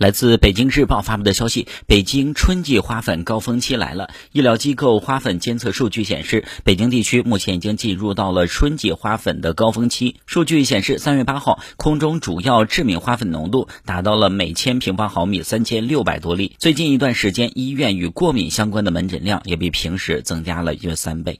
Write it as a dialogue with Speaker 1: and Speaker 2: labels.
Speaker 1: 来自北京日报发布的消息北京春季花粉高峰期来了。医疗机构花粉监测数据显示北京地区目前已经进入到了春季花粉的高峰期。数据显示三月八号空中主要致敏花粉浓度达到了每千平方毫米三千六百多例最近一段时间医院与过敏相关的门诊量也比平时增加了约三倍。